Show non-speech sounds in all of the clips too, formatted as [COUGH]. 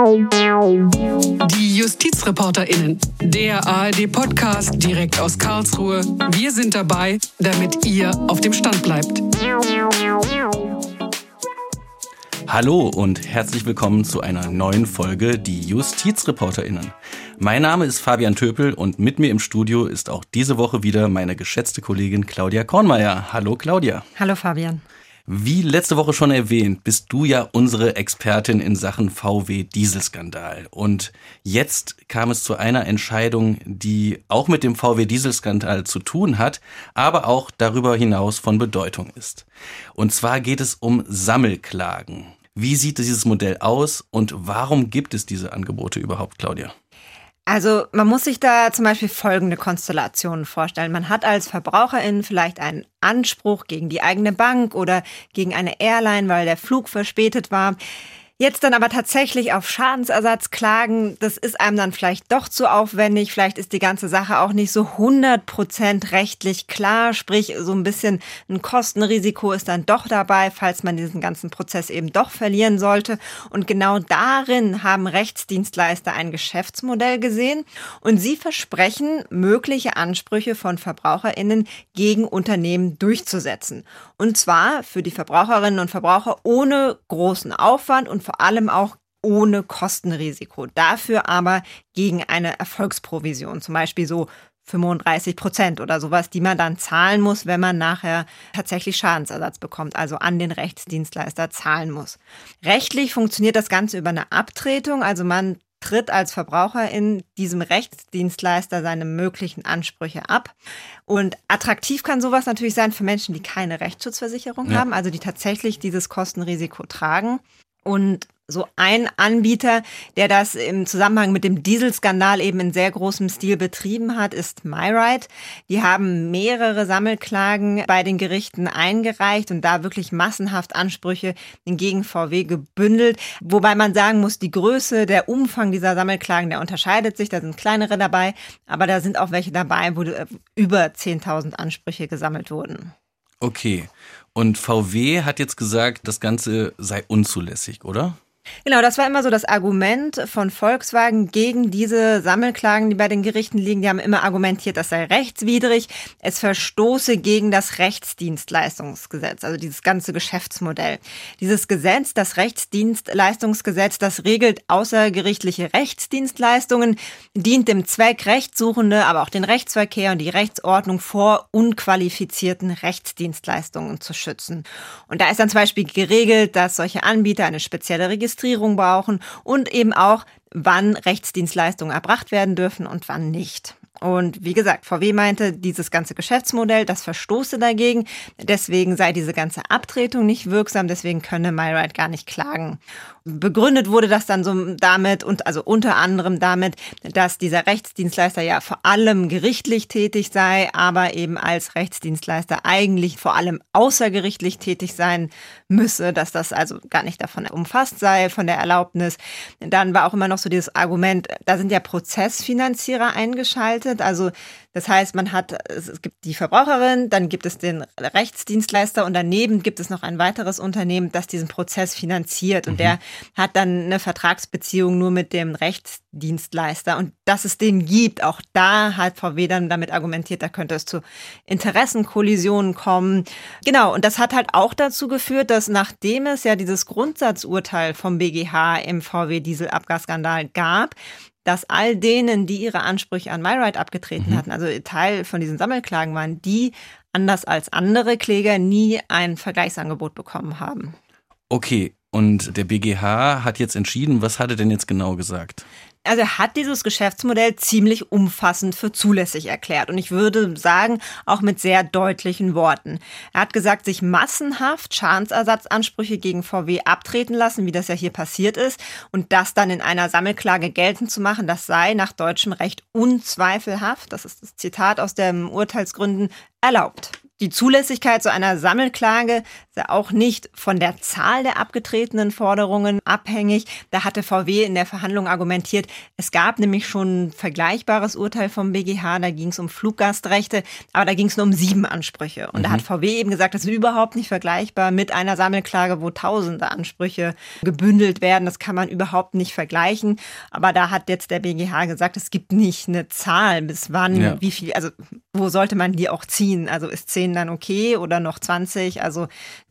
Die JustizreporterInnen, der ARD-Podcast direkt aus Karlsruhe. Wir sind dabei, damit ihr auf dem Stand bleibt. Hallo und herzlich willkommen zu einer neuen Folge Die JustizreporterInnen. Mein Name ist Fabian Töpel und mit mir im Studio ist auch diese Woche wieder meine geschätzte Kollegin Claudia Kornmeier. Hallo Claudia. Hallo Fabian. Wie letzte Woche schon erwähnt, bist du ja unsere Expertin in Sachen VW-Dieselskandal. Und jetzt kam es zu einer Entscheidung, die auch mit dem VW-Dieselskandal zu tun hat, aber auch darüber hinaus von Bedeutung ist. Und zwar geht es um Sammelklagen. Wie sieht dieses Modell aus und warum gibt es diese Angebote überhaupt, Claudia? Also man muss sich da zum Beispiel folgende Konstellationen vorstellen. Man hat als Verbraucherin vielleicht einen Anspruch gegen die eigene Bank oder gegen eine Airline, weil der Flug verspätet war. Jetzt dann aber tatsächlich auf Schadensersatz klagen, das ist einem dann vielleicht doch zu aufwendig. Vielleicht ist die ganze Sache auch nicht so 100% rechtlich klar. Sprich, so ein bisschen ein Kostenrisiko ist dann doch dabei, falls man diesen ganzen Prozess eben doch verlieren sollte. Und genau darin haben Rechtsdienstleister ein Geschäftsmodell gesehen und sie versprechen, mögliche Ansprüche von VerbraucherInnen gegen Unternehmen durchzusetzen. Und zwar für die Verbraucherinnen und Verbraucher ohne großen Aufwand und vor allem auch ohne Kostenrisiko. Dafür aber gegen eine Erfolgsprovision, zum Beispiel so 35 Prozent oder sowas, die man dann zahlen muss, wenn man nachher tatsächlich Schadensersatz bekommt, also an den Rechtsdienstleister zahlen muss. Rechtlich funktioniert das Ganze über eine Abtretung, also man tritt als Verbraucher in diesem Rechtsdienstleister seine möglichen Ansprüche ab. Und attraktiv kann sowas natürlich sein für Menschen, die keine Rechtsschutzversicherung ja. haben, also die tatsächlich dieses Kostenrisiko tragen. Und so ein Anbieter, der das im Zusammenhang mit dem Dieselskandal eben in sehr großem Stil betrieben hat, ist MyRide. Die haben mehrere Sammelklagen bei den Gerichten eingereicht und da wirklich massenhaft Ansprüche gegen VW gebündelt. Wobei man sagen muss, die Größe, der Umfang dieser Sammelklagen, der unterscheidet sich. Da sind kleinere dabei, aber da sind auch welche dabei, wo über 10.000 Ansprüche gesammelt wurden. Okay. Und VW hat jetzt gesagt, das Ganze sei unzulässig, oder? Genau, das war immer so das Argument von Volkswagen gegen diese Sammelklagen, die bei den Gerichten liegen. Die haben immer argumentiert, das sei rechtswidrig. Es verstoße gegen das Rechtsdienstleistungsgesetz, also dieses ganze Geschäftsmodell. Dieses Gesetz, das Rechtsdienstleistungsgesetz, das regelt außergerichtliche Rechtsdienstleistungen, dient dem Zweck, Rechtssuchende, aber auch den Rechtsverkehr und die Rechtsordnung vor unqualifizierten Rechtsdienstleistungen zu schützen. Und da ist dann zum Beispiel geregelt, dass solche Anbieter eine spezielle Registrierung Registrierung brauchen und eben auch, wann Rechtsdienstleistungen erbracht werden dürfen und wann nicht. Und wie gesagt, VW meinte, dieses ganze Geschäftsmodell, das verstoße dagegen. Deswegen sei diese ganze Abtretung nicht wirksam. Deswegen könne MyRide gar nicht klagen. Begründet wurde das dann so damit und also unter anderem damit, dass dieser Rechtsdienstleister ja vor allem gerichtlich tätig sei, aber eben als Rechtsdienstleister eigentlich vor allem außergerichtlich tätig sein müsse, dass das also gar nicht davon umfasst sei, von der Erlaubnis. Dann war auch immer noch so dieses Argument, da sind ja Prozessfinanzierer eingeschaltet, also das heißt, man hat, es gibt die Verbraucherin, dann gibt es den Rechtsdienstleister und daneben gibt es noch ein weiteres Unternehmen, das diesen Prozess finanziert. Und mhm. der hat dann eine Vertragsbeziehung nur mit dem Rechtsdienstleister. Und dass es den gibt, auch da hat VW dann damit argumentiert, da könnte es zu Interessenkollisionen kommen. Genau, und das hat halt auch dazu geführt, dass nachdem es ja dieses Grundsatzurteil vom BGH im VW-Dieselabgasskandal gab, dass all denen, die ihre Ansprüche an MyRide abgetreten mhm. hatten, also Teil von diesen Sammelklagen waren, die anders als andere Kläger nie ein Vergleichsangebot bekommen haben. Okay, und der BGH hat jetzt entschieden, was hat er denn jetzt genau gesagt? Also er hat dieses Geschäftsmodell ziemlich umfassend für zulässig erklärt und ich würde sagen, auch mit sehr deutlichen Worten. Er hat gesagt, sich massenhaft Schadensersatzansprüche gegen VW abtreten lassen, wie das ja hier passiert ist, und das dann in einer Sammelklage geltend zu machen, das sei nach deutschem Recht unzweifelhaft, das ist das Zitat aus den Urteilsgründen, erlaubt. Die Zulässigkeit so einer Sammelklage ist ja auch nicht von der Zahl der abgetretenen Forderungen abhängig. Da hatte VW in der Verhandlung argumentiert, es gab nämlich schon ein vergleichbares Urteil vom BGH, da ging es um Fluggastrechte, aber da ging es nur um sieben Ansprüche. Und mhm. da hat VW eben gesagt, das ist überhaupt nicht vergleichbar mit einer Sammelklage, wo tausende Ansprüche gebündelt werden. Das kann man überhaupt nicht vergleichen. Aber da hat jetzt der BGH gesagt, es gibt nicht eine Zahl, bis wann, ja. wie viel, also wo sollte man die auch ziehen? Also ist zehn 10 dann okay oder noch 20? Also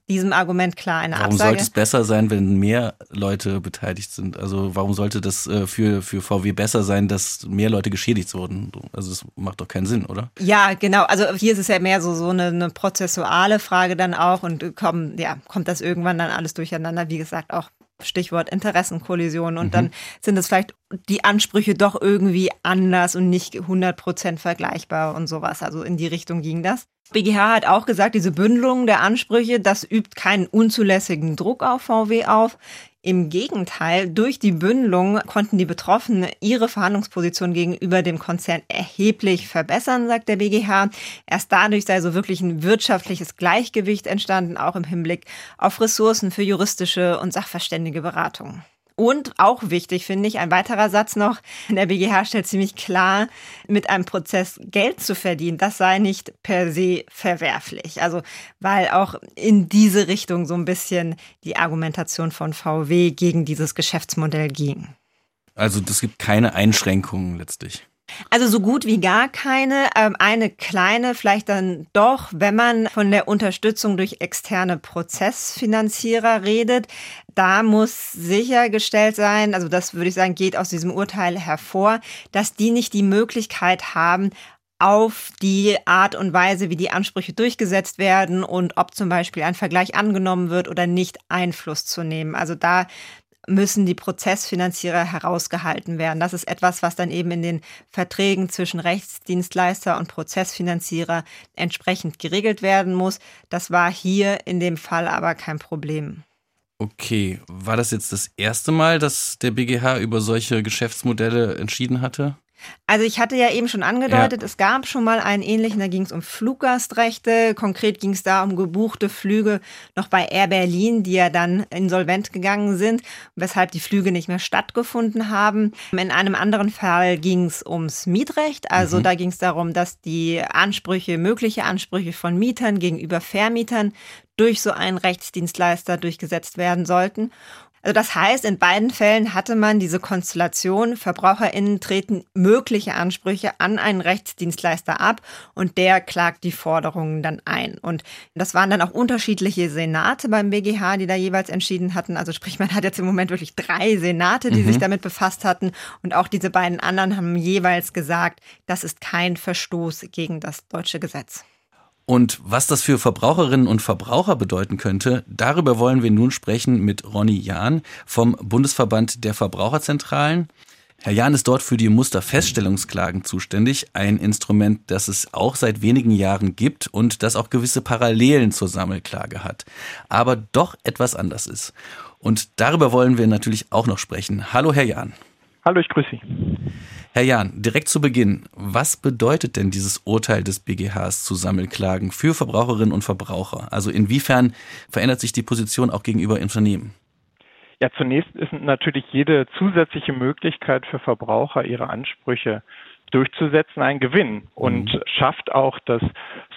diesem Argument klar eine warum Absage. Warum sollte es besser sein, wenn mehr Leute beteiligt sind? Also warum sollte das äh, für, für VW besser sein, dass mehr Leute geschädigt wurden? Also es macht doch keinen Sinn, oder? Ja, genau. Also hier ist es ja mehr so, so eine, eine prozessuale Frage dann auch und komm, ja, kommt das irgendwann dann alles durcheinander, wie gesagt, auch Stichwort Interessenkollision. Und mhm. dann sind es vielleicht die Ansprüche doch irgendwie anders und nicht 100 Prozent vergleichbar und sowas. Also in die Richtung ging das. BGH hat auch gesagt, diese Bündelung der Ansprüche, das übt keinen unzulässigen Druck auf VW auf. Im Gegenteil, durch die Bündelung konnten die Betroffenen ihre Verhandlungsposition gegenüber dem Konzern erheblich verbessern, sagt der BGH. Erst dadurch sei so wirklich ein wirtschaftliches Gleichgewicht entstanden, auch im Hinblick auf Ressourcen für juristische und sachverständige Beratung. Und auch wichtig finde ich, ein weiterer Satz noch, der BGH stellt ziemlich klar, mit einem Prozess Geld zu verdienen, das sei nicht per se verwerflich. Also weil auch in diese Richtung so ein bisschen die Argumentation von VW gegen dieses Geschäftsmodell ging. Also es gibt keine Einschränkungen letztlich. Also so gut wie gar keine. Ähm, eine kleine vielleicht dann doch, wenn man von der Unterstützung durch externe Prozessfinanzierer redet. Da muss sichergestellt sein, also das würde ich sagen, geht aus diesem Urteil hervor, dass die nicht die Möglichkeit haben, auf die Art und Weise, wie die Ansprüche durchgesetzt werden und ob zum Beispiel ein Vergleich angenommen wird oder nicht Einfluss zu nehmen. Also da müssen die Prozessfinanzierer herausgehalten werden. Das ist etwas, was dann eben in den Verträgen zwischen Rechtsdienstleister und Prozessfinanzierer entsprechend geregelt werden muss. Das war hier in dem Fall aber kein Problem. Okay, war das jetzt das erste Mal, dass der BGH über solche Geschäftsmodelle entschieden hatte? Also ich hatte ja eben schon angedeutet, ja. es gab schon mal einen ähnlichen, da ging es um Fluggastrechte. Konkret ging es da um gebuchte Flüge noch bei Air Berlin, die ja dann insolvent gegangen sind, weshalb die Flüge nicht mehr stattgefunden haben. In einem anderen Fall ging es ums Mietrecht. Also mhm. da ging es darum, dass die Ansprüche, mögliche Ansprüche von Mietern gegenüber Vermietern durch so einen Rechtsdienstleister durchgesetzt werden sollten. Also das heißt, in beiden Fällen hatte man diese Konstellation, Verbraucherinnen treten mögliche Ansprüche an einen Rechtsdienstleister ab und der klagt die Forderungen dann ein. Und das waren dann auch unterschiedliche Senate beim BGH, die da jeweils entschieden hatten. Also sprich, man hat jetzt im Moment wirklich drei Senate, die mhm. sich damit befasst hatten. Und auch diese beiden anderen haben jeweils gesagt, das ist kein Verstoß gegen das deutsche Gesetz. Und was das für Verbraucherinnen und Verbraucher bedeuten könnte, darüber wollen wir nun sprechen mit Ronny Jahn vom Bundesverband der Verbraucherzentralen. Herr Jahn ist dort für die Musterfeststellungsklagen zuständig, ein Instrument, das es auch seit wenigen Jahren gibt und das auch gewisse Parallelen zur Sammelklage hat, aber doch etwas anders ist. Und darüber wollen wir natürlich auch noch sprechen. Hallo, Herr Jahn. Hallo, ich grüße Sie. Herr Jahn, direkt zu Beginn, was bedeutet denn dieses Urteil des BGHs zu Sammelklagen für Verbraucherinnen und Verbraucher? Also inwiefern verändert sich die Position auch gegenüber Unternehmen? Ja, zunächst ist natürlich jede zusätzliche Möglichkeit für Verbraucher, ihre Ansprüche durchzusetzen, ein Gewinn und mhm. schafft auch das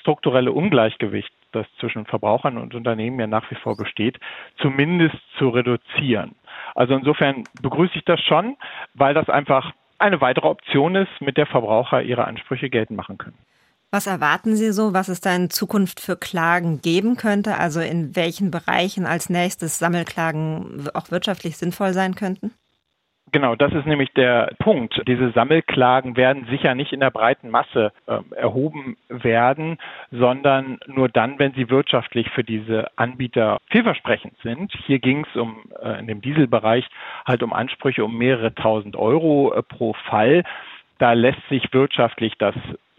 strukturelle Ungleichgewicht, das zwischen Verbrauchern und Unternehmen ja nach wie vor besteht, zumindest zu reduzieren. Also insofern begrüße ich das schon, weil das einfach eine weitere Option ist, mit der Verbraucher ihre Ansprüche geltend machen können. Was erwarten Sie so, was es da in Zukunft für Klagen geben könnte? Also in welchen Bereichen als nächstes Sammelklagen auch wirtschaftlich sinnvoll sein könnten? Genau, das ist nämlich der Punkt. Diese Sammelklagen werden sicher nicht in der breiten Masse äh, erhoben werden, sondern nur dann, wenn sie wirtschaftlich für diese Anbieter vielversprechend sind. Hier ging es um äh, in dem Dieselbereich halt um Ansprüche um mehrere tausend Euro äh, pro Fall. Da lässt sich wirtschaftlich das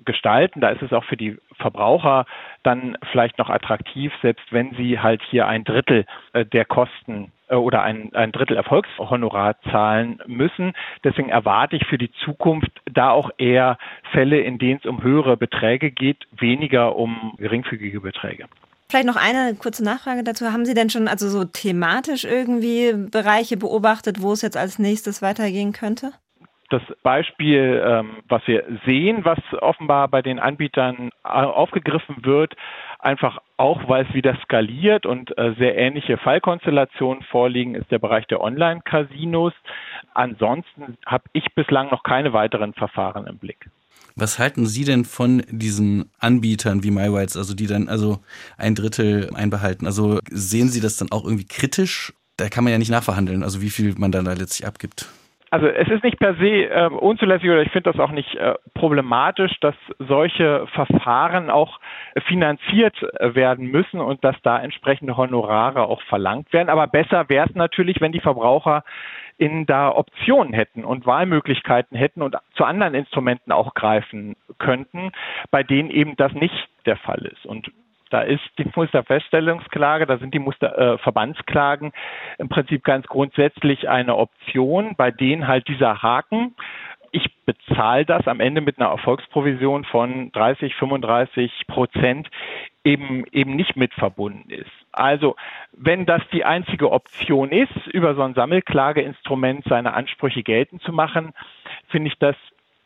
gestalten. Da ist es auch für die Verbraucher dann vielleicht noch attraktiv, selbst wenn sie halt hier ein Drittel äh, der Kosten äh, oder ein, ein Drittel Erfolgshonorar zahlen müssen. Deswegen erwarte ich für die Zukunft da auch eher Fälle, in denen es um höhere Beträge geht, weniger um geringfügige Beträge. Vielleicht noch eine kurze Nachfrage dazu. Haben Sie denn schon also so thematisch irgendwie Bereiche beobachtet, wo es jetzt als nächstes weitergehen könnte? Das Beispiel, ähm, was wir sehen, was offenbar bei den Anbietern aufgegriffen wird, einfach auch, weil es wieder skaliert und äh, sehr ähnliche Fallkonstellationen vorliegen, ist der Bereich der Online-Casinos. Ansonsten habe ich bislang noch keine weiteren Verfahren im Blick. Was halten Sie denn von diesen Anbietern wie MyWites, also die dann also ein Drittel einbehalten? Also sehen Sie das dann auch irgendwie kritisch? Da kann man ja nicht nachverhandeln, also wie viel man dann da letztlich abgibt. Also es ist nicht per se äh, unzulässig oder ich finde das auch nicht äh, problematisch, dass solche Verfahren auch finanziert äh, werden müssen und dass da entsprechende Honorare auch verlangt werden. Aber besser wäre es natürlich, wenn die Verbraucher in da Optionen hätten und Wahlmöglichkeiten hätten und zu anderen Instrumenten auch greifen könnten, bei denen eben das nicht der Fall ist. Und da ist die Musterfeststellungsklage, da sind die Musterverbandsklagen äh, im Prinzip ganz grundsätzlich eine Option, bei denen halt dieser Haken ich bezahle das am Ende mit einer Erfolgsprovision von 30, 35 Prozent eben, eben nicht mit verbunden ist. Also, wenn das die einzige Option ist, über so ein Sammelklageinstrument seine Ansprüche geltend zu machen, finde ich das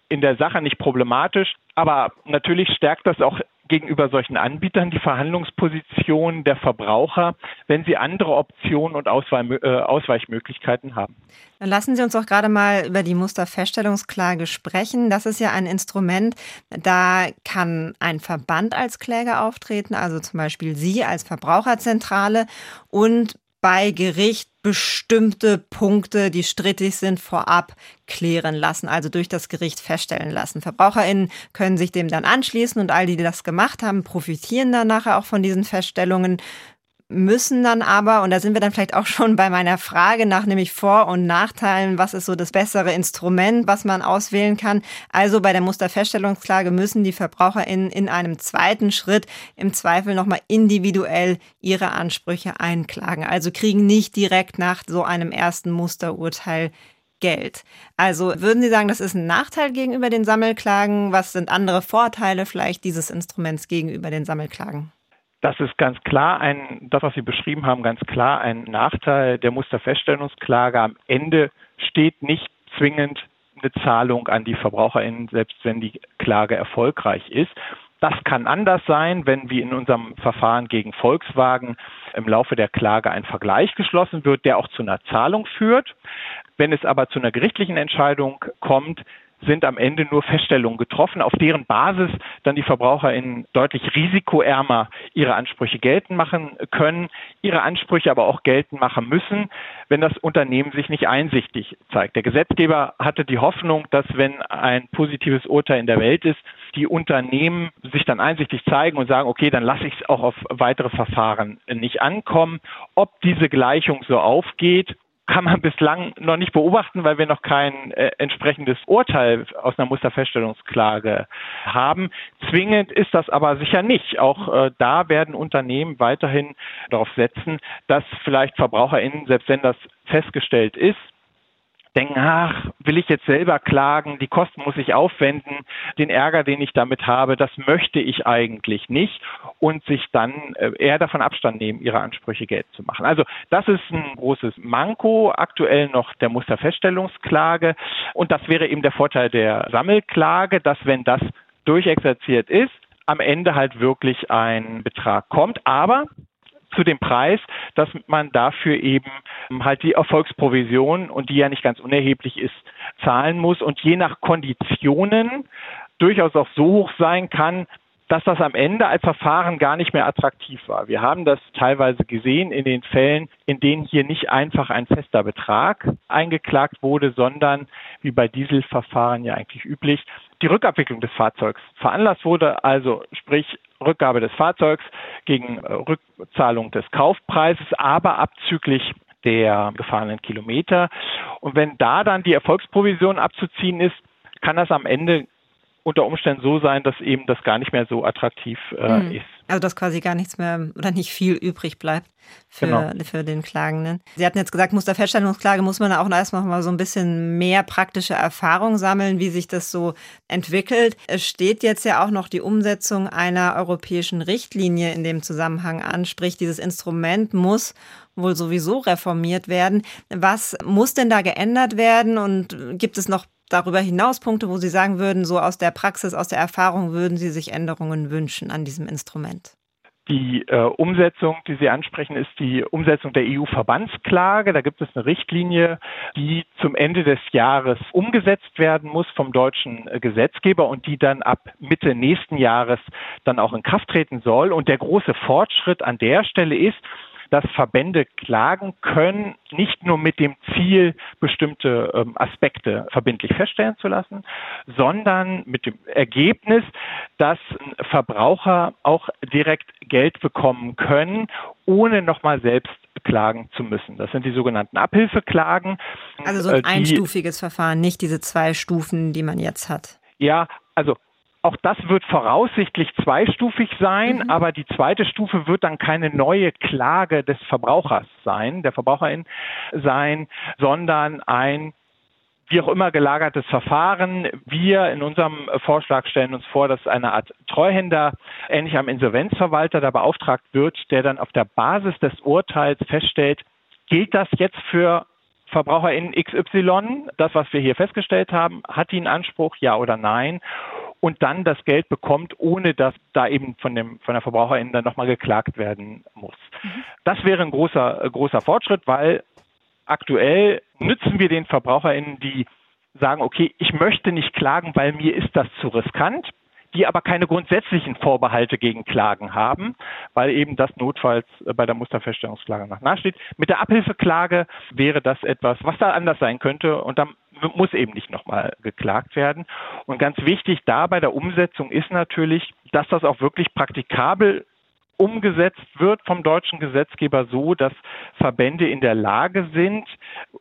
in der Sache nicht problematisch. Aber natürlich stärkt das auch gegenüber solchen Anbietern die Verhandlungsposition der Verbraucher, wenn sie andere Optionen und äh, Ausweichmöglichkeiten haben. Dann lassen Sie uns doch gerade mal über die Musterfeststellungsklage sprechen. Das ist ja ein Instrument, da kann ein Verband als Kläger auftreten, also zum Beispiel Sie als Verbraucherzentrale und bei Gericht bestimmte Punkte, die strittig sind, vorab klären lassen, also durch das Gericht feststellen lassen. VerbraucherInnen können sich dem dann anschließen und all die, die das gemacht haben, profitieren dann nachher auch von diesen Feststellungen müssen dann aber, und da sind wir dann vielleicht auch schon bei meiner Frage nach nämlich Vor- und Nachteilen, was ist so das bessere Instrument, was man auswählen kann. Also bei der Musterfeststellungsklage müssen die VerbraucherInnen in einem zweiten Schritt im Zweifel nochmal individuell ihre Ansprüche einklagen. Also kriegen nicht direkt nach so einem ersten Musterurteil Geld. Also würden Sie sagen, das ist ein Nachteil gegenüber den Sammelklagen? Was sind andere Vorteile vielleicht dieses Instruments gegenüber den Sammelklagen? Das ist ganz klar ein, das, was Sie beschrieben haben, ganz klar ein Nachteil der Musterfeststellungsklage. Am Ende steht nicht zwingend eine Zahlung an die VerbraucherInnen, selbst wenn die Klage erfolgreich ist. Das kann anders sein, wenn wie in unserem Verfahren gegen Volkswagen im Laufe der Klage ein Vergleich geschlossen wird, der auch zu einer Zahlung führt. Wenn es aber zu einer gerichtlichen Entscheidung kommt, sind am Ende nur Feststellungen getroffen, auf deren Basis dann die VerbraucherInnen deutlich risikoärmer ihre Ansprüche geltend machen können, ihre Ansprüche aber auch geltend machen müssen, wenn das Unternehmen sich nicht einsichtig zeigt. Der Gesetzgeber hatte die Hoffnung, dass wenn ein positives Urteil in der Welt ist, die Unternehmen sich dann einsichtig zeigen und sagen, okay, dann lasse ich es auch auf weitere Verfahren nicht ankommen. Ob diese Gleichung so aufgeht kann man bislang noch nicht beobachten, weil wir noch kein äh, entsprechendes Urteil aus einer Musterfeststellungsklage haben. Zwingend ist das aber sicher nicht. Auch äh, da werden Unternehmen weiterhin darauf setzen, dass vielleicht VerbraucherInnen, selbst wenn das festgestellt ist, denken, ach, will ich jetzt selber klagen, die Kosten muss ich aufwenden, den Ärger, den ich damit habe, das möchte ich eigentlich nicht und sich dann äh, eher davon Abstand nehmen, ihre Ansprüche Geld zu machen. Also das ist ein großes Manko, aktuell noch der Musterfeststellungsklage und das wäre eben der Vorteil der Sammelklage, dass wenn das durchexerziert ist, am Ende halt wirklich ein Betrag kommt. Aber zu dem Preis, dass man dafür eben halt die Erfolgsprovision und die ja nicht ganz unerheblich ist, zahlen muss und je nach Konditionen durchaus auch so hoch sein kann, dass das am Ende als Verfahren gar nicht mehr attraktiv war. Wir haben das teilweise gesehen in den Fällen, in denen hier nicht einfach ein fester Betrag eingeklagt wurde, sondern wie bei Dieselverfahren ja eigentlich üblich, die Rückabwicklung des Fahrzeugs veranlasst wurde, also sprich Rückgabe des Fahrzeugs gegen äh, Rückzahlung des Kaufpreises, aber abzüglich der gefahrenen Kilometer. Und wenn da dann die Erfolgsprovision abzuziehen ist, kann das am Ende unter Umständen so sein, dass eben das gar nicht mehr so attraktiv äh, mhm. ist. Also dass quasi gar nichts mehr oder nicht viel übrig bleibt für, genau. für den Klagenden. Sie hatten jetzt gesagt, Musterfeststellungsklage muss man auch erstmal mal so ein bisschen mehr praktische Erfahrung sammeln, wie sich das so entwickelt. Es steht jetzt ja auch noch die Umsetzung einer europäischen Richtlinie in dem Zusammenhang an, sprich dieses Instrument muss wohl sowieso reformiert werden. Was muss denn da geändert werden und gibt es noch darüber hinaus Punkte, wo Sie sagen würden, so aus der Praxis, aus der Erfahrung würden Sie sich Änderungen wünschen an diesem Instrument? Die äh, Umsetzung, die Sie ansprechen, ist die Umsetzung der EU-Verbandsklage. Da gibt es eine Richtlinie, die zum Ende des Jahres umgesetzt werden muss vom deutschen äh, Gesetzgeber und die dann ab Mitte nächsten Jahres dann auch in Kraft treten soll. Und der große Fortschritt an der Stelle ist, dass Verbände klagen können, nicht nur mit dem Ziel, bestimmte ähm, Aspekte verbindlich feststellen zu lassen, sondern mit dem Ergebnis, dass Verbraucher auch direkt Geld bekommen können, ohne nochmal selbst klagen zu müssen. Das sind die sogenannten Abhilfeklagen. Also so ein äh, einstufiges Verfahren, nicht diese zwei Stufen, die man jetzt hat. Ja, also auch das wird voraussichtlich zweistufig sein, mhm. aber die zweite Stufe wird dann keine neue Klage des Verbrauchers sein, der Verbraucherin sein, sondern ein wie auch immer gelagertes Verfahren. Wir in unserem Vorschlag stellen uns vor, dass eine Art Treuhänder ähnlich am Insolvenzverwalter da beauftragt wird, der dann auf der Basis des Urteils feststellt, gilt das jetzt für VerbraucherInnen XY, das, was wir hier festgestellt haben, hat die einen Anspruch, ja oder nein? Und dann das Geld bekommt, ohne dass da eben von, dem, von der Verbraucherin dann nochmal geklagt werden muss. Mhm. Das wäre ein großer, äh, großer Fortschritt, weil aktuell nützen wir den VerbraucherInnen, die sagen, okay, ich möchte nicht klagen, weil mir ist das zu riskant die aber keine grundsätzlichen Vorbehalte gegen Klagen haben, weil eben das notfalls äh, bei der Musterfeststellungsklage nach nachsteht. Mit der Abhilfeklage wäre das etwas, was da anders sein könnte und dann muss eben nicht nochmal geklagt werden. Und ganz wichtig da bei der Umsetzung ist natürlich, dass das auch wirklich praktikabel umgesetzt wird vom deutschen Gesetzgeber so, dass Verbände in der Lage sind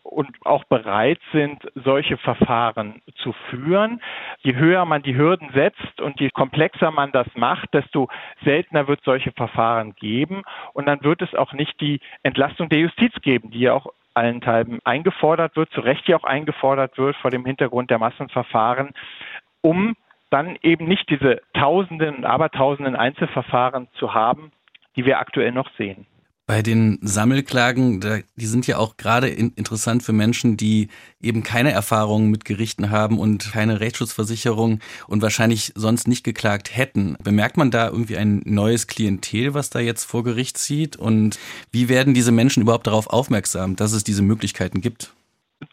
und auch bereit sind, solche Verfahren zu führen. Je höher man die Hürden setzt und je komplexer man das macht, desto seltener wird solche Verfahren geben. Und dann wird es auch nicht die Entlastung der Justiz geben, die ja auch allenthalben eingefordert wird, zu Recht ja auch eingefordert wird vor dem Hintergrund der Massenverfahren, um dann eben nicht diese Tausenden und Abertausenden Einzelverfahren zu haben, die wir aktuell noch sehen. Bei den Sammelklagen, die sind ja auch gerade interessant für Menschen, die eben keine Erfahrungen mit Gerichten haben und keine Rechtsschutzversicherung und wahrscheinlich sonst nicht geklagt hätten. Bemerkt man da irgendwie ein neues Klientel, was da jetzt vor Gericht zieht? Und wie werden diese Menschen überhaupt darauf aufmerksam, dass es diese Möglichkeiten gibt?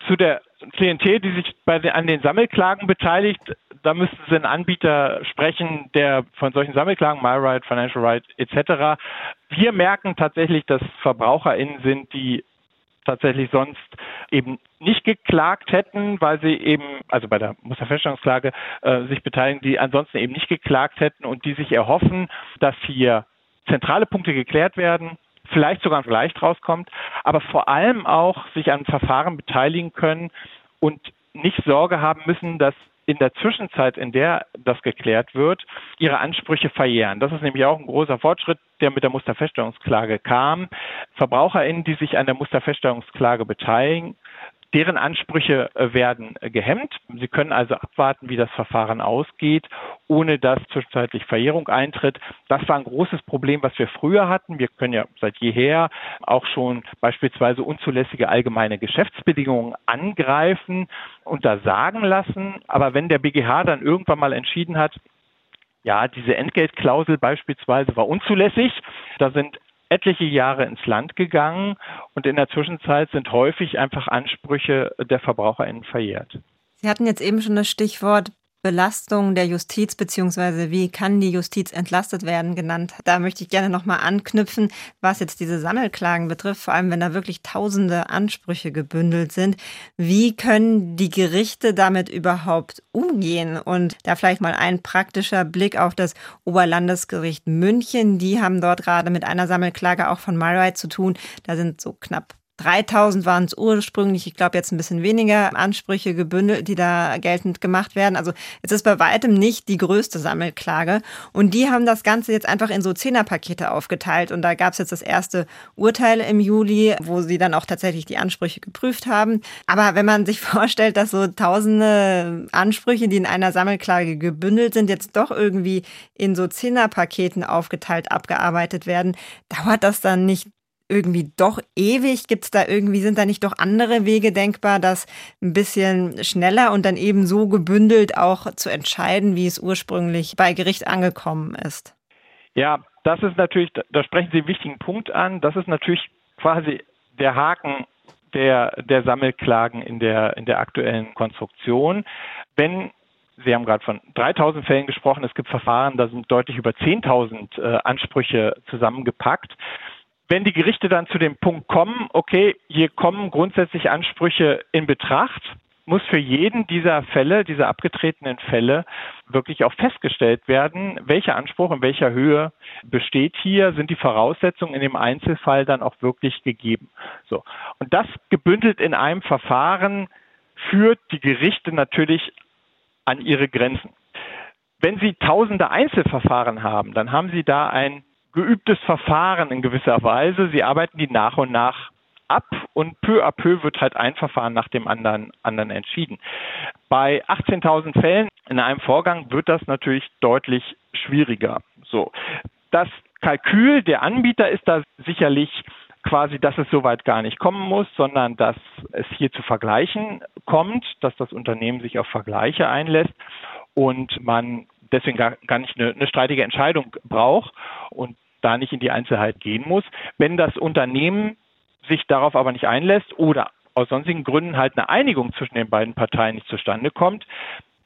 Zu der Klientel, die sich bei an den Sammelklagen beteiligt, da müssten Sie einen Anbieter sprechen, der von solchen Sammelklagen, MyRight, Financial Right etc. Wir merken tatsächlich, dass VerbraucherInnen sind, die tatsächlich sonst eben nicht geklagt hätten, weil sie eben, also bei der Musterfeststellungsklage äh, sich beteiligen, die ansonsten eben nicht geklagt hätten und die sich erhoffen, dass hier zentrale Punkte geklärt werden, vielleicht sogar ein Vergleich rauskommt, aber vor allem auch sich an Verfahren beteiligen können und nicht Sorge haben müssen, dass in der Zwischenzeit, in der das geklärt wird, ihre Ansprüche verjähren. Das ist nämlich auch ein großer Fortschritt, der mit der Musterfeststellungsklage kam. VerbraucherInnen, die sich an der Musterfeststellungsklage beteiligen, Deren Ansprüche äh, werden äh, gehemmt. Sie können also abwarten, wie das Verfahren ausgeht, ohne dass zwischenzeitlich Verjährung eintritt. Das war ein großes Problem, was wir früher hatten. Wir können ja seit jeher auch schon beispielsweise unzulässige allgemeine Geschäftsbedingungen angreifen, und da sagen lassen. Aber wenn der BGH dann irgendwann mal entschieden hat, ja, diese Entgeltklausel beispielsweise war unzulässig. Da sind etliche Jahre ins Land gegangen und in der Zwischenzeit sind häufig einfach Ansprüche der VerbraucherInnen verjährt. Sie hatten jetzt eben schon das Stichwort Belastung der Justiz beziehungsweise wie kann die Justiz entlastet werden genannt. Da möchte ich gerne nochmal anknüpfen, was jetzt diese Sammelklagen betrifft, vor allem wenn da wirklich tausende Ansprüche gebündelt sind. Wie können die Gerichte damit überhaupt umgehen? Und da vielleicht mal ein praktischer Blick auf das Oberlandesgericht München. Die haben dort gerade mit einer Sammelklage auch von MyRight zu tun. Da sind so knapp 3000 waren es ursprünglich, ich glaube jetzt ein bisschen weniger Ansprüche gebündelt, die da geltend gemacht werden. Also es ist bei weitem nicht die größte Sammelklage. Und die haben das Ganze jetzt einfach in so Zehnerpakete aufgeteilt. Und da gab es jetzt das erste Urteil im Juli, wo sie dann auch tatsächlich die Ansprüche geprüft haben. Aber wenn man sich [LAUGHS] vorstellt, dass so tausende Ansprüche, die in einer Sammelklage gebündelt sind, jetzt doch irgendwie in so Zehnerpaketen aufgeteilt abgearbeitet werden, dauert das dann nicht irgendwie doch ewig? Gibt es da irgendwie, sind da nicht doch andere Wege denkbar, das ein bisschen schneller und dann eben so gebündelt auch zu entscheiden, wie es ursprünglich bei Gericht angekommen ist? Ja, das ist natürlich, da sprechen Sie einen wichtigen Punkt an. Das ist natürlich quasi der Haken der, der Sammelklagen in der, in der aktuellen Konstruktion. Wenn Sie haben gerade von 3000 Fällen gesprochen. Es gibt Verfahren, da sind deutlich über 10.000 äh, Ansprüche zusammengepackt wenn die Gerichte dann zu dem Punkt kommen, okay, hier kommen grundsätzlich Ansprüche in Betracht, muss für jeden dieser Fälle, dieser abgetretenen Fälle, wirklich auch festgestellt werden, welcher Anspruch in welcher Höhe besteht hier, sind die Voraussetzungen in dem Einzelfall dann auch wirklich gegeben. So. Und das gebündelt in einem Verfahren führt die Gerichte natürlich an ihre Grenzen. Wenn Sie tausende Einzelverfahren haben, dann haben Sie da ein geübtes Verfahren in gewisser Weise. Sie arbeiten die nach und nach ab und peu à peu wird halt ein Verfahren nach dem anderen, anderen entschieden. Bei 18.000 Fällen in einem Vorgang wird das natürlich deutlich schwieriger. So. Das Kalkül der Anbieter ist da sicherlich quasi, dass es soweit gar nicht kommen muss, sondern dass es hier zu Vergleichen kommt, dass das Unternehmen sich auf Vergleiche einlässt und man deswegen gar, gar nicht eine, eine streitige Entscheidung braucht. Und da nicht in die Einzelheit gehen muss. Wenn das Unternehmen sich darauf aber nicht einlässt oder aus sonstigen Gründen halt eine Einigung zwischen den beiden Parteien nicht zustande kommt,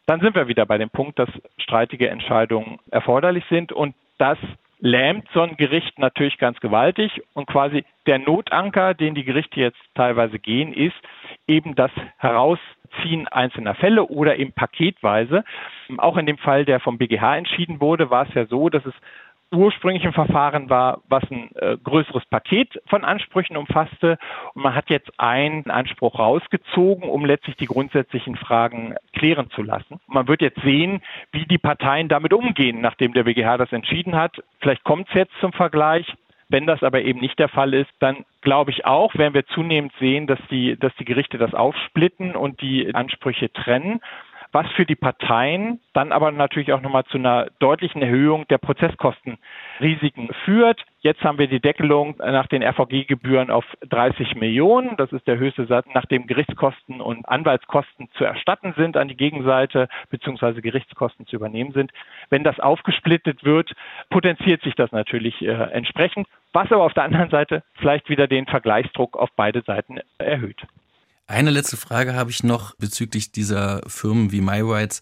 dann sind wir wieder bei dem Punkt, dass streitige Entscheidungen erforderlich sind und das lähmt so ein Gericht natürlich ganz gewaltig und quasi der Notanker, den die Gerichte jetzt teilweise gehen, ist eben das Herausziehen einzelner Fälle oder eben paketweise. Auch in dem Fall, der vom BGH entschieden wurde, war es ja so, dass es ursprünglichen Verfahren war, was ein äh, größeres Paket von Ansprüchen umfasste. Und man hat jetzt einen Anspruch rausgezogen, um letztlich die grundsätzlichen Fragen klären zu lassen. Man wird jetzt sehen, wie die Parteien damit umgehen, nachdem der BGH das entschieden hat. Vielleicht kommt es jetzt zum Vergleich. Wenn das aber eben nicht der Fall ist, dann glaube ich auch, werden wir zunehmend sehen, dass die, dass die Gerichte das aufsplitten und die Ansprüche trennen was für die Parteien dann aber natürlich auch nochmal zu einer deutlichen Erhöhung der Prozesskostenrisiken führt. Jetzt haben wir die Deckelung nach den RVG-Gebühren auf 30 Millionen. Das ist der höchste Satz, nachdem Gerichtskosten und Anwaltskosten zu erstatten sind an die Gegenseite beziehungsweise Gerichtskosten zu übernehmen sind. Wenn das aufgesplittet wird, potenziert sich das natürlich äh, entsprechend, was aber auf der anderen Seite vielleicht wieder den Vergleichsdruck auf beide Seiten erhöht. Eine letzte Frage habe ich noch bezüglich dieser Firmen wie MyRights.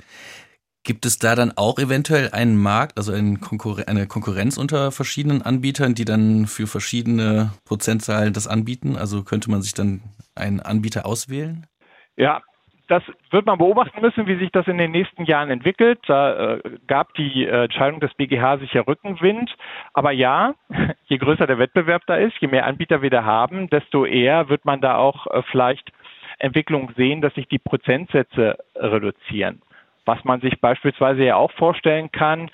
Gibt es da dann auch eventuell einen Markt, also eine Konkurrenz unter verschiedenen Anbietern, die dann für verschiedene Prozentzahlen das anbieten? Also könnte man sich dann einen Anbieter auswählen? Ja, das wird man beobachten müssen, wie sich das in den nächsten Jahren entwickelt. Da äh, gab die äh, Entscheidung des BGH sicher Rückenwind. Aber ja, [LAUGHS] je größer der Wettbewerb da ist, je mehr Anbieter wir da haben, desto eher wird man da auch äh, vielleicht Entwicklung sehen, dass sich die Prozentsätze reduzieren. Was man sich beispielsweise ja auch vorstellen kann,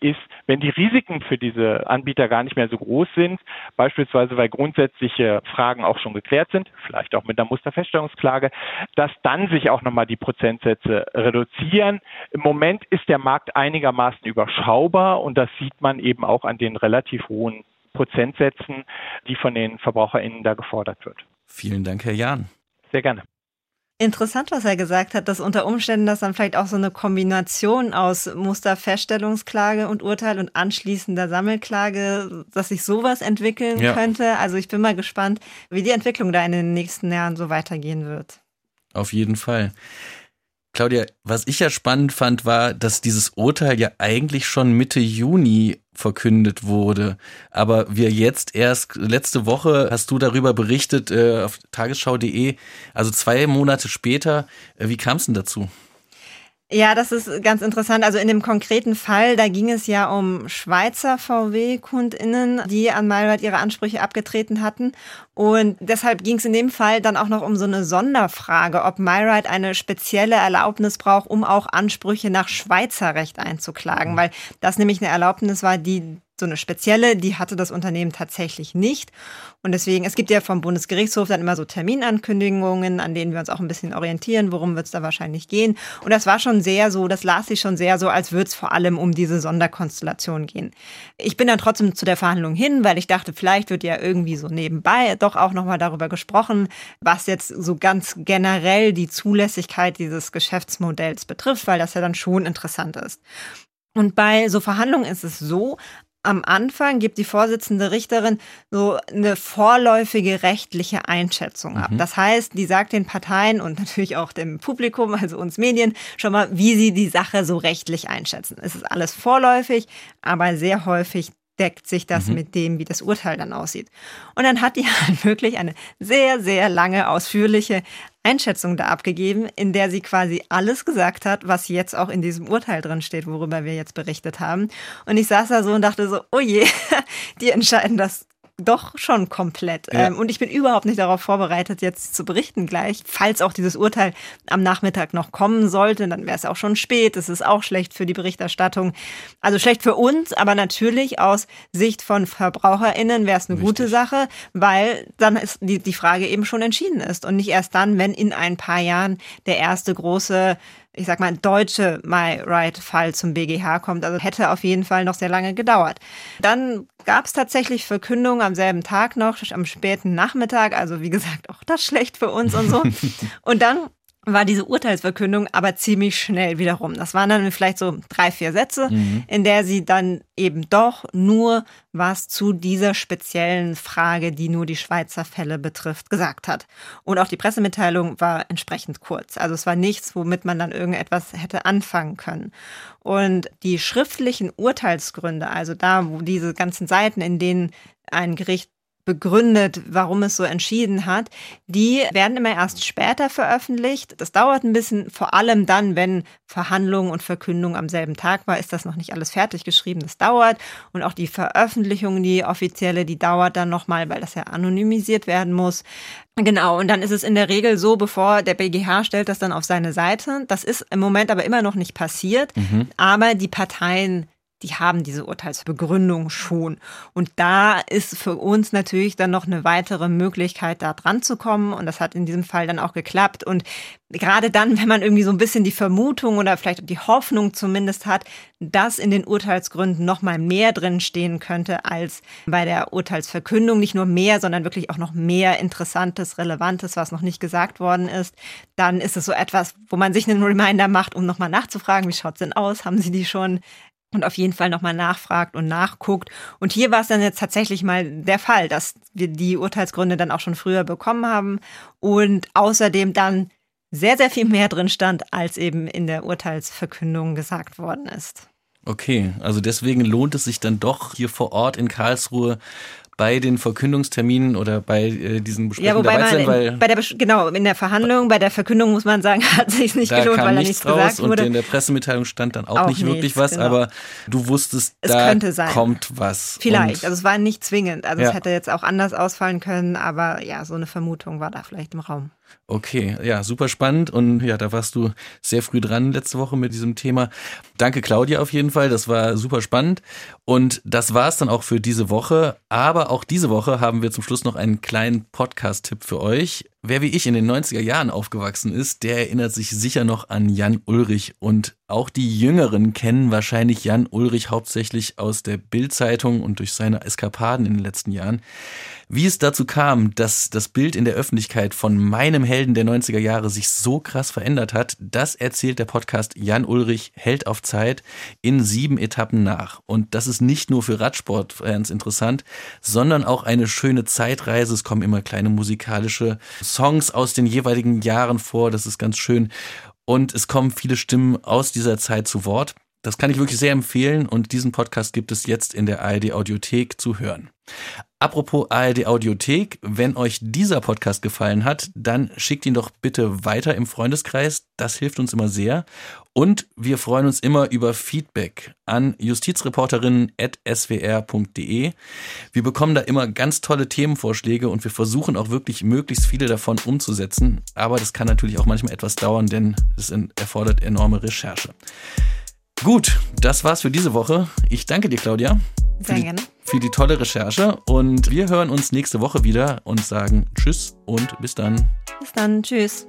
ist, wenn die Risiken für diese Anbieter gar nicht mehr so groß sind, beispielsweise weil grundsätzliche Fragen auch schon geklärt sind, vielleicht auch mit einer Musterfeststellungsklage, dass dann sich auch nochmal die Prozentsätze reduzieren. Im Moment ist der Markt einigermaßen überschaubar und das sieht man eben auch an den relativ hohen Prozentsätzen, die von den VerbraucherInnen da gefordert wird. Vielen Dank, Herr Jahn. Sehr gerne. Interessant, was er gesagt hat, dass unter Umständen das dann vielleicht auch so eine Kombination aus Musterfeststellungsklage und Urteil und anschließender Sammelklage, dass sich sowas entwickeln ja. könnte. Also ich bin mal gespannt, wie die Entwicklung da in den nächsten Jahren so weitergehen wird. Auf jeden Fall. Claudia, was ich ja spannend fand, war, dass dieses Urteil ja eigentlich schon Mitte Juni verkündet wurde. Aber wir jetzt erst letzte Woche hast du darüber berichtet äh, auf tagesschau.de, also zwei Monate später. Äh, wie kam es denn dazu? Ja, das ist ganz interessant. Also in dem konkreten Fall, da ging es ja um Schweizer VW-KundInnen, die an Malrad ihre Ansprüche abgetreten hatten. Und deshalb ging es in dem Fall dann auch noch um so eine Sonderfrage, ob MyRide eine spezielle Erlaubnis braucht, um auch Ansprüche nach Schweizer Recht einzuklagen, mhm. weil das nämlich eine Erlaubnis war, die so eine spezielle, die hatte das Unternehmen tatsächlich nicht. Und deswegen, es gibt ja vom Bundesgerichtshof dann immer so Terminankündigungen, an denen wir uns auch ein bisschen orientieren, worum wird es da wahrscheinlich gehen. Und das war schon sehr so, das las sich schon sehr so, als würde es vor allem um diese Sonderkonstellation gehen. Ich bin dann trotzdem zu der Verhandlung hin, weil ich dachte, vielleicht wird ja irgendwie so nebenbei doch auch nochmal darüber gesprochen, was jetzt so ganz generell die Zulässigkeit dieses Geschäftsmodells betrifft, weil das ja dann schon interessant ist. Und bei so Verhandlungen ist es so, am Anfang gibt die Vorsitzende Richterin so eine vorläufige rechtliche Einschätzung ab. Mhm. Das heißt, die sagt den Parteien und natürlich auch dem Publikum, also uns Medien, schon mal, wie sie die Sache so rechtlich einschätzen. Es ist alles vorläufig, aber sehr häufig deckt sich das mhm. mit dem, wie das Urteil dann aussieht. Und dann hat die [LAUGHS] halt wirklich eine sehr, sehr lange, ausführliche Einschätzung da abgegeben, in der sie quasi alles gesagt hat, was jetzt auch in diesem Urteil drin steht, worüber wir jetzt berichtet haben. Und ich saß da so und dachte so, oh je, [LAUGHS] die entscheiden das doch schon komplett. Ja. Ähm, und ich bin überhaupt nicht darauf vorbereitet, jetzt zu berichten gleich. Falls auch dieses Urteil am Nachmittag noch kommen sollte, dann wäre es auch schon spät. Es ist auch schlecht für die Berichterstattung. Also schlecht für uns, aber natürlich aus Sicht von VerbraucherInnen wäre es eine Richtig. gute Sache, weil dann ist die, die Frage eben schon entschieden ist. Und nicht erst dann, wenn in ein paar Jahren der erste große ich sag mal, deutsche My Right-Fall zum BGH kommt. Also hätte auf jeden Fall noch sehr lange gedauert. Dann gab es tatsächlich Verkündung am selben Tag noch, am späten Nachmittag. Also wie gesagt, auch das schlecht für uns und so. [LAUGHS] und dann war diese Urteilsverkündung aber ziemlich schnell wiederum. Das waren dann vielleicht so drei, vier Sätze, mhm. in der sie dann eben doch nur was zu dieser speziellen Frage, die nur die Schweizer Fälle betrifft, gesagt hat. Und auch die Pressemitteilung war entsprechend kurz. Also es war nichts, womit man dann irgendetwas hätte anfangen können. Und die schriftlichen Urteilsgründe, also da, wo diese ganzen Seiten, in denen ein Gericht begründet, warum es so entschieden hat, die werden immer erst später veröffentlicht. Das dauert ein bisschen, vor allem dann, wenn Verhandlung und Verkündung am selben Tag war, ist das noch nicht alles fertig geschrieben. Das dauert. Und auch die Veröffentlichung, die offizielle, die dauert dann nochmal, weil das ja anonymisiert werden muss. Genau, und dann ist es in der Regel so, bevor der BGH stellt das dann auf seine Seite. Das ist im Moment aber immer noch nicht passiert. Mhm. Aber die Parteien die haben diese Urteilsbegründung schon. Und da ist für uns natürlich dann noch eine weitere Möglichkeit, da dran zu kommen. Und das hat in diesem Fall dann auch geklappt. Und gerade dann, wenn man irgendwie so ein bisschen die Vermutung oder vielleicht die Hoffnung zumindest hat, dass in den Urteilsgründen noch mal mehr drin stehen könnte als bei der Urteilsverkündung. Nicht nur mehr, sondern wirklich auch noch mehr Interessantes, Relevantes, was noch nicht gesagt worden ist. Dann ist es so etwas, wo man sich einen Reminder macht, um nochmal nachzufragen, wie schaut's denn aus? Haben Sie die schon und auf jeden Fall nochmal nachfragt und nachguckt. Und hier war es dann jetzt tatsächlich mal der Fall, dass wir die Urteilsgründe dann auch schon früher bekommen haben und außerdem dann sehr, sehr viel mehr drin stand, als eben in der Urteilsverkündung gesagt worden ist. Okay, also deswegen lohnt es sich dann doch hier vor Ort in Karlsruhe bei den Verkündungsterminen oder bei äh, diesen Besprechungen ja, dabei sein, weil bei der genau in der Verhandlung, bei der Verkündung muss man sagen, [LAUGHS] hat sich nicht gelohnt, weil da nichts raus gesagt wurde. Und in der Pressemitteilung stand dann auch, auch nicht nichts, wirklich was, genau. aber du wusstest, es da kommt was. Vielleicht, also es war nicht zwingend, also ja. es hätte jetzt auch anders ausfallen können, aber ja, so eine Vermutung war da vielleicht im Raum. Okay, ja, super spannend und ja, da warst du sehr früh dran letzte Woche mit diesem Thema. Danke Claudia auf jeden Fall, das war super spannend und das war es dann auch für diese Woche, aber auch diese Woche haben wir zum Schluss noch einen kleinen Podcast-Tipp für euch. Wer wie ich in den 90er Jahren aufgewachsen ist, der erinnert sich sicher noch an Jan Ulrich und auch die Jüngeren kennen wahrscheinlich Jan Ulrich hauptsächlich aus der Bildzeitung und durch seine Eskapaden in den letzten Jahren. Wie es dazu kam, dass das Bild in der Öffentlichkeit von meinem Helden der 90er Jahre sich so krass verändert hat, das erzählt der Podcast Jan Ulrich Held auf Zeit in sieben Etappen nach. Und das ist nicht nur für Radsportfans interessant, sondern auch eine schöne Zeitreise. Es kommen immer kleine musikalische Songs aus den jeweiligen Jahren vor. Das ist ganz schön. Und es kommen viele Stimmen aus dieser Zeit zu Wort. Das kann ich wirklich sehr empfehlen und diesen Podcast gibt es jetzt in der ARD Audiothek zu hören. Apropos ARD Audiothek, wenn euch dieser Podcast gefallen hat, dann schickt ihn doch bitte weiter im Freundeskreis. Das hilft uns immer sehr. Und wir freuen uns immer über Feedback an justizreporterinnen.swr.de. Wir bekommen da immer ganz tolle Themenvorschläge und wir versuchen auch wirklich möglichst viele davon umzusetzen. Aber das kann natürlich auch manchmal etwas dauern, denn es erfordert enorme Recherche. Gut, das war's für diese Woche. Ich danke dir, Claudia. Sehr gerne für die tolle Recherche und wir hören uns nächste Woche wieder und sagen Tschüss und bis dann. Bis dann, Tschüss.